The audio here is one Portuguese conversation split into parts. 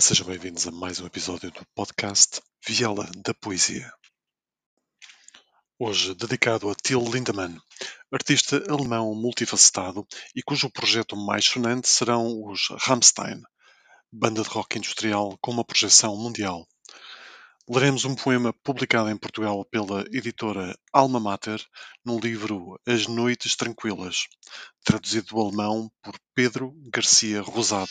Sejam bem-vindos a mais um episódio do podcast Viela da Poesia. Hoje dedicado a Till Lindemann, artista alemão multifacetado e cujo projeto mais sonante serão os Rammstein, banda de rock industrial com uma projeção mundial. Leremos um poema publicado em Portugal pela editora Alma Mater no livro As Noites Tranquilas, traduzido do alemão por Pedro Garcia Rosado.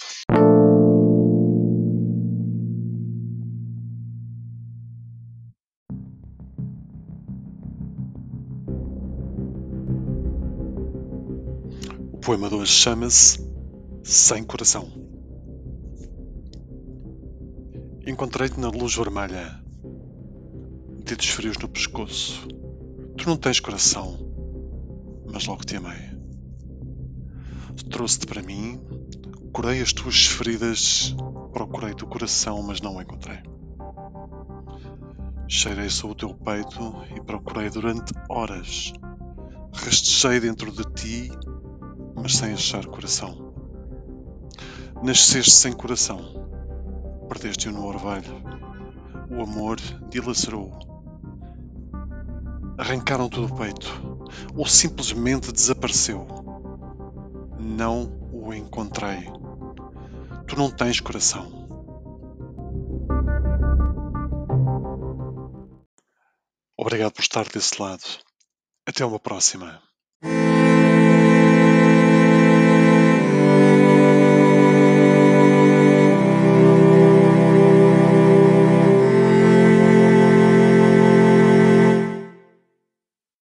Poema de hoje chama-se Sem Coração. Encontrei-te na luz vermelha, dedos frios no pescoço. Tu não tens coração, mas logo te amei. Trouxe-te para mim, curei as tuas feridas, procurei teu coração, mas não o encontrei. Cheirei sobre o teu peito e procurei durante horas. Rastejei dentro de ti mas sem achar coração. Nasceste sem coração, perdeste-o no orvalho. O amor dilacerou. Arrancaram-te do peito, ou simplesmente desapareceu. Não o encontrei. Tu não tens coração. Obrigado por estar desse lado. Até uma próxima.